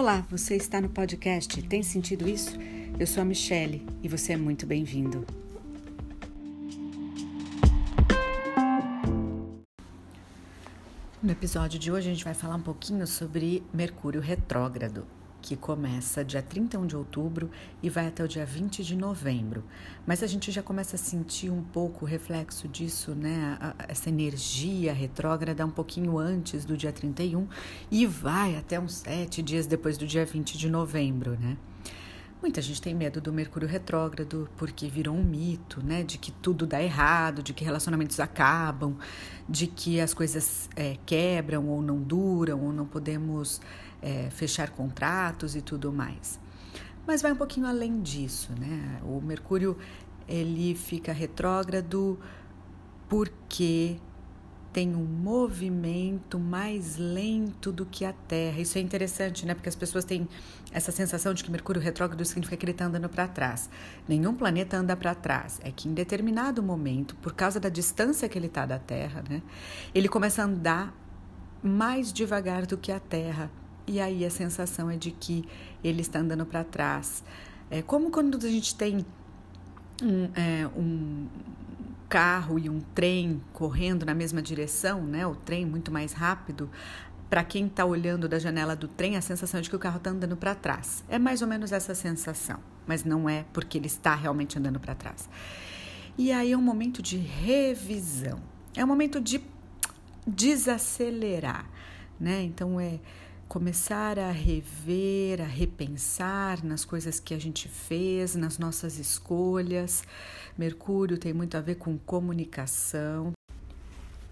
Olá, você está no podcast Tem Sentido Isso? Eu sou a Michele e você é muito bem-vindo. No episódio de hoje a gente vai falar um pouquinho sobre Mercúrio retrógrado que começa dia 31 de outubro e vai até o dia 20 de novembro. Mas a gente já começa a sentir um pouco o reflexo disso, né? Essa energia retrógrada um pouquinho antes do dia 31 e vai até uns sete dias depois do dia 20 de novembro, né? Muita gente tem medo do Mercúrio retrógrado porque virou um mito, né? De que tudo dá errado, de que relacionamentos acabam, de que as coisas é, quebram ou não duram, ou não podemos é, fechar contratos e tudo mais. Mas vai um pouquinho além disso, né? O Mercúrio ele fica retrógrado porque tem um movimento mais lento do que a Terra. Isso é interessante, né? Porque as pessoas têm essa sensação de que Mercúrio retrógrado significa que ele está andando para trás. Nenhum planeta anda para trás. É que em determinado momento, por causa da distância que ele está da Terra, né? Ele começa a andar mais devagar do que a Terra. E aí a sensação é de que ele está andando para trás. É como quando a gente tem um, é, um carro e um trem correndo na mesma direção, né? O trem muito mais rápido. Para quem está olhando da janela do trem, a sensação é de que o carro está andando para trás. É mais ou menos essa sensação, mas não é porque ele está realmente andando para trás. E aí é um momento de revisão, é um momento de desacelerar, né? Então é começar a rever, a repensar nas coisas que a gente fez, nas nossas escolhas. Mercúrio tem muito a ver com comunicação,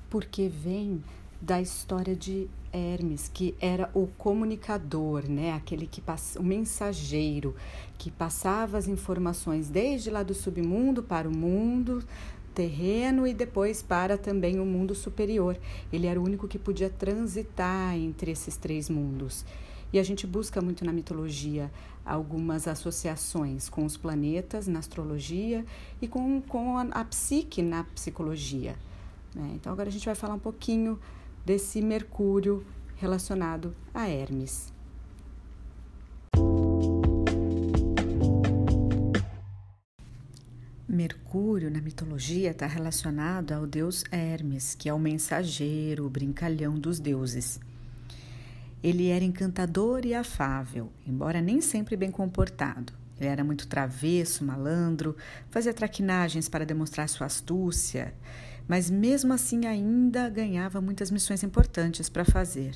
porque vem da história de Hermes, que era o comunicador, né? Aquele que passa, o mensageiro que passava as informações desde lá do submundo para o mundo, terreno e depois para também o mundo superior. Ele era o único que podia transitar entre esses três mundos. E a gente busca muito na mitologia algumas associações com os planetas na astrologia e com, com a, a psique na psicologia. Né? Então, agora a gente vai falar um pouquinho desse Mercúrio relacionado a Hermes. Mercúrio, na mitologia, está relacionado ao deus Hermes, que é o mensageiro, o brincalhão dos deuses. Ele era encantador e afável, embora nem sempre bem comportado. Ele era muito travesso, malandro, fazia traquinagens para demonstrar sua astúcia, mas mesmo assim ainda ganhava muitas missões importantes para fazer.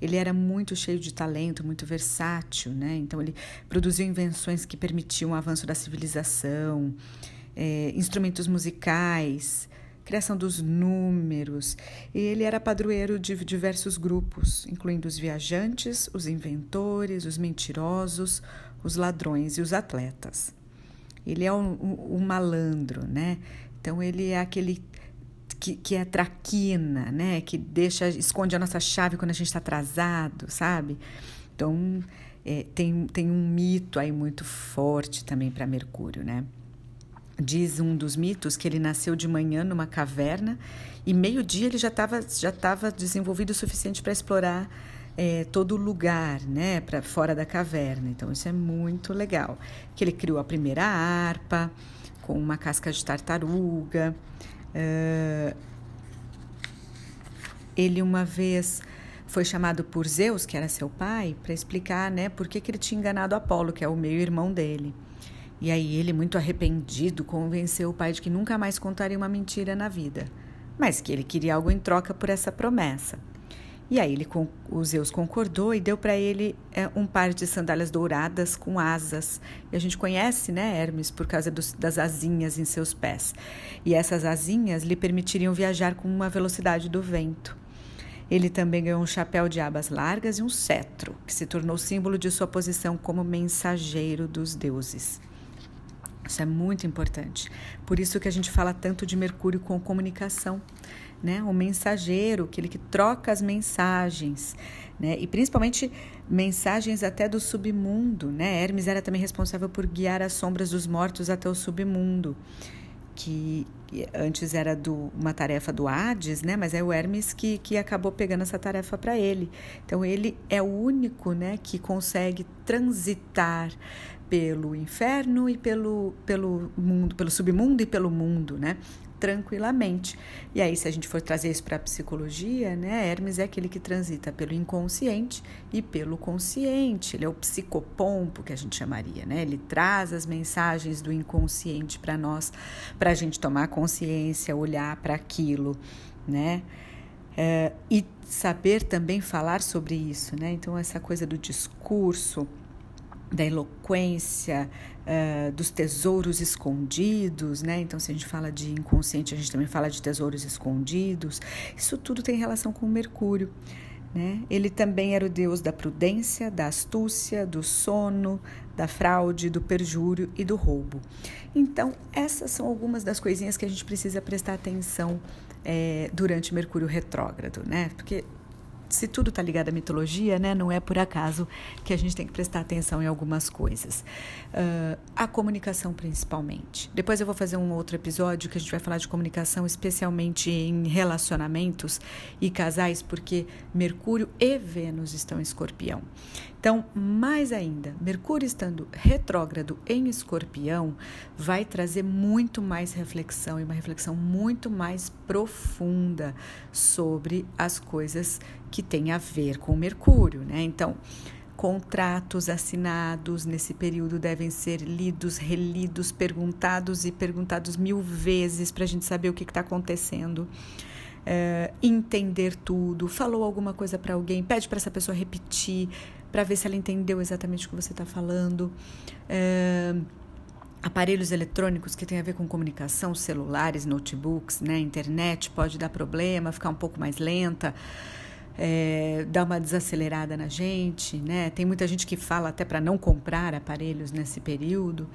Ele era muito cheio de talento, muito versátil, né? Então ele produziu invenções que permitiam o avanço da civilização é, instrumentos musicais, criação dos números. E ele era padroeiro de diversos grupos, incluindo os viajantes, os inventores, os mentirosos, os ladrões e os atletas. Ele é um, um, um malandro, né? Então ele é aquele que, que é traquina, né? Que deixa, esconde a nossa chave quando a gente está atrasado, sabe? Então é, tem, tem um mito aí muito forte também para Mercúrio, né? Diz um dos mitos que ele nasceu de manhã numa caverna e meio-dia ele já estava já tava desenvolvido o suficiente para explorar é, todo o lugar, né, para fora da caverna. Então isso é muito legal. Que ele criou a primeira harpa com uma casca de tartaruga. Uh, ele uma vez foi chamado por Zeus, que era seu pai, para explicar, né, por que, que ele tinha enganado Apolo, que é o meio-irmão dele. E aí ele, muito arrependido, convenceu o pai de que nunca mais contaria uma mentira na vida, mas que ele queria algo em troca por essa promessa. E aí ele, o Zeus concordou e deu para ele é, um par de sandálias douradas com asas. E a gente conhece, né, Hermes, por causa dos, das asinhas em seus pés. E essas asinhas lhe permitiriam viajar com uma velocidade do vento. Ele também ganhou um chapéu de abas largas e um cetro, que se tornou símbolo de sua posição como mensageiro dos deuses. Isso é muito importante. Por isso que a gente fala tanto de Mercúrio com comunicação, né? O mensageiro, aquele que troca as mensagens, né? E principalmente mensagens até do submundo, né? Hermes era também responsável por guiar as sombras dos mortos até o submundo. que antes era do, uma tarefa do Hades, né? Mas é o Hermes que, que acabou pegando essa tarefa para ele. Então ele é o único, né, que consegue transitar pelo inferno e pelo, pelo mundo, pelo submundo e pelo mundo, né? tranquilamente. E aí, se a gente for trazer isso para a psicologia, né, Hermes é aquele que transita pelo inconsciente e pelo consciente. Ele é o psicopompo que a gente chamaria, né? Ele traz as mensagens do inconsciente para nós, para a gente tomar consciência, olhar para aquilo, né? É, e saber também falar sobre isso, né? Então, essa coisa do discurso da eloquência, uh, dos tesouros escondidos, né? Então, se a gente fala de inconsciente, a gente também fala de tesouros escondidos. Isso tudo tem relação com Mercúrio. Né? Ele também era o deus da prudência, da astúcia, do sono, da fraude, do perjúrio e do roubo. Então, essas são algumas das coisinhas que a gente precisa prestar atenção é, durante Mercúrio retrógrado, né? Porque se tudo está ligado à mitologia, né, não é por acaso que a gente tem que prestar atenção em algumas coisas. Uh, a comunicação, principalmente. Depois eu vou fazer um outro episódio que a gente vai falar de comunicação, especialmente em relacionamentos e casais, porque Mercúrio e Vênus estão em escorpião. Então, mais ainda, Mercúrio estando retrógrado em Escorpião vai trazer muito mais reflexão e uma reflexão muito mais profunda sobre as coisas que têm a ver com Mercúrio, né? Então, contratos assinados nesse período devem ser lidos, relidos, perguntados e perguntados mil vezes para a gente saber o que está acontecendo. É, entender tudo, falou alguma coisa para alguém, pede para essa pessoa repetir, para ver se ela entendeu exatamente o que você está falando. É, aparelhos eletrônicos que têm a ver com comunicação, celulares, notebooks, né, internet pode dar problema, ficar um pouco mais lenta. É, dar uma desacelerada na gente, né? Tem muita gente que fala até para não comprar aparelhos nesse período.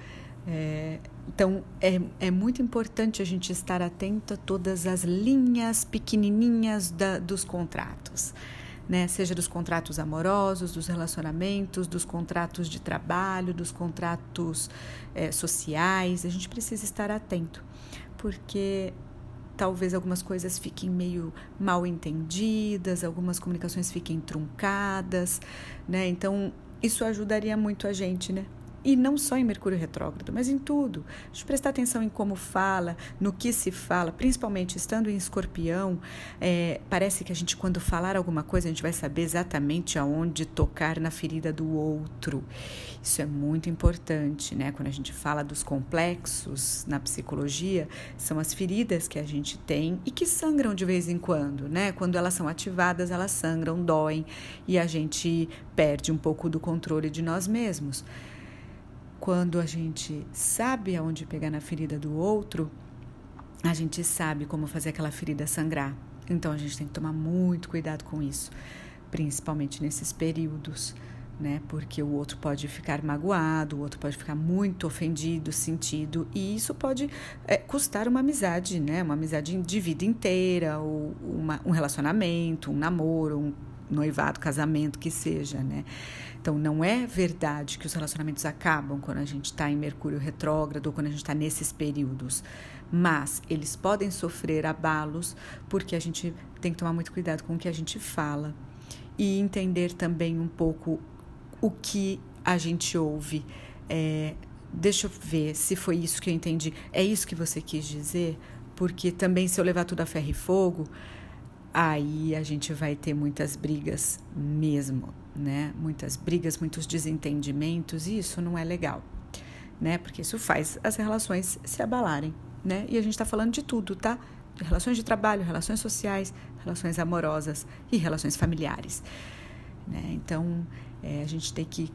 É, então, é, é muito importante a gente estar atento a todas as linhas pequenininhas da, dos contratos né? Seja dos contratos amorosos, dos relacionamentos, dos contratos de trabalho, dos contratos é, sociais. A gente precisa estar atento, porque talvez algumas coisas fiquem meio mal entendidas, algumas comunicações fiquem truncadas, né? Então, isso ajudaria muito a gente, né? E não só em Mercúrio retrógrado, mas em tudo. A gente prestar atenção em como fala, no que se fala, principalmente estando em escorpião. É, parece que a gente, quando falar alguma coisa, a gente vai saber exatamente aonde tocar na ferida do outro. Isso é muito importante, né? Quando a gente fala dos complexos na psicologia, são as feridas que a gente tem e que sangram de vez em quando, né? Quando elas são ativadas, elas sangram, doem e a gente perde um pouco do controle de nós mesmos. Quando a gente sabe aonde pegar na ferida do outro, a gente sabe como fazer aquela ferida sangrar. Então a gente tem que tomar muito cuidado com isso, principalmente nesses períodos, né? Porque o outro pode ficar magoado, o outro pode ficar muito ofendido, sentido, e isso pode é, custar uma amizade, né? Uma amizade de vida inteira, ou uma, um relacionamento, um namoro, um noivado, casamento, que seja, né? Então, não é verdade que os relacionamentos acabam quando a gente está em Mercúrio retrógrado ou quando a gente está nesses períodos, mas eles podem sofrer abalos porque a gente tem que tomar muito cuidado com o que a gente fala e entender também um pouco o que a gente ouve. É, deixa eu ver se foi isso que eu entendi. É isso que você quis dizer? Porque também, se eu levar tudo a ferro e fogo, aí a gente vai ter muitas brigas mesmo, né? Muitas brigas, muitos desentendimentos, e isso não é legal, né? Porque isso faz as relações se abalarem, né? E a gente está falando de tudo, tá? De relações de trabalho, relações sociais, relações amorosas e relações familiares, né? Então, é, a gente tem que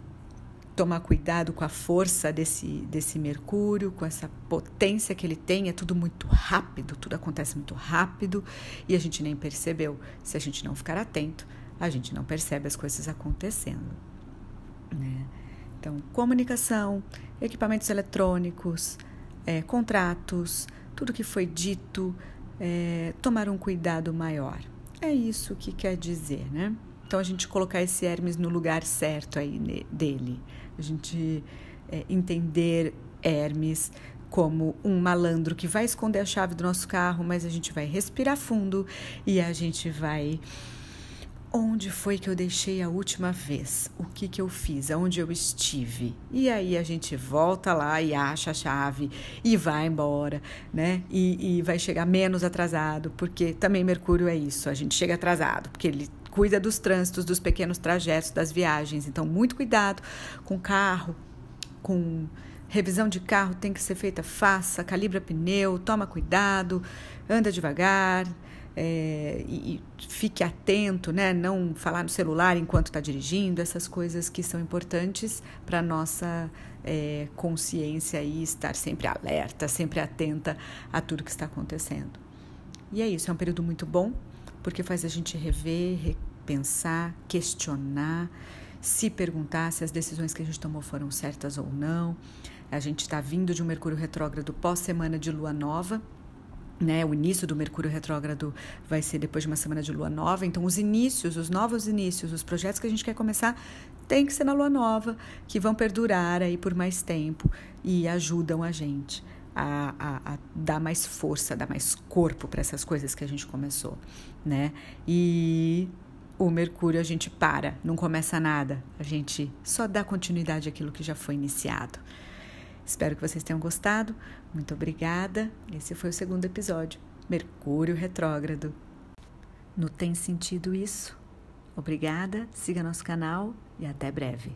tomar cuidado com a força desse, desse Mercúrio, com essa potência que ele tem. É tudo muito rápido, tudo acontece muito rápido e a gente nem percebeu. Se a gente não ficar atento, a gente não percebe as coisas acontecendo. Né? Então, comunicação, equipamentos eletrônicos, é, contratos, tudo que foi dito, é, tomar um cuidado maior. É isso que quer dizer, né? Então, a gente colocar esse Hermes no lugar certo aí dele a gente é, entender Hermes como um malandro que vai esconder a chave do nosso carro, mas a gente vai respirar fundo e a gente vai onde foi que eu deixei a última vez? O que que eu fiz? Aonde eu estive? E aí a gente volta lá e acha a chave e vai embora, né? E, e vai chegar menos atrasado, porque também Mercúrio é isso, a gente chega atrasado, porque ele cuida dos trânsitos, dos pequenos trajetos, das viagens. Então, muito cuidado com carro, com revisão de carro tem que ser feita, faça, calibra pneu, toma cuidado, anda devagar, é, e, e, fique atento, né? Não falar no celular enquanto está dirigindo, essas coisas que são importantes para nossa é, consciência e estar sempre alerta, sempre atenta a tudo que está acontecendo. E é isso, é um período muito bom porque faz a gente rever, repensar, questionar, se perguntar se as decisões que a gente tomou foram certas ou não. A gente está vindo de um Mercúrio retrógrado pós semana de Lua nova né, o início do Mercúrio retrógrado vai ser depois de uma semana de lua nova, então os inícios, os novos inícios, os projetos que a gente quer começar, tem que ser na lua nova, que vão perdurar aí por mais tempo e ajudam a gente a, a, a dar mais força, dar mais corpo para essas coisas que a gente começou, né? E o Mercúrio a gente para, não começa nada, a gente só dá continuidade àquilo que já foi iniciado. Espero que vocês tenham gostado. Muito obrigada. Esse foi o segundo episódio. Mercúrio retrógrado. No Tem Sentido Isso? Obrigada, siga nosso canal e até breve.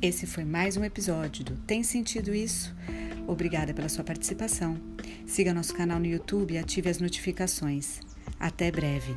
Esse foi mais um episódio do Tem Sentido Isso? Obrigada pela sua participação. Siga nosso canal no YouTube e ative as notificações. Até breve.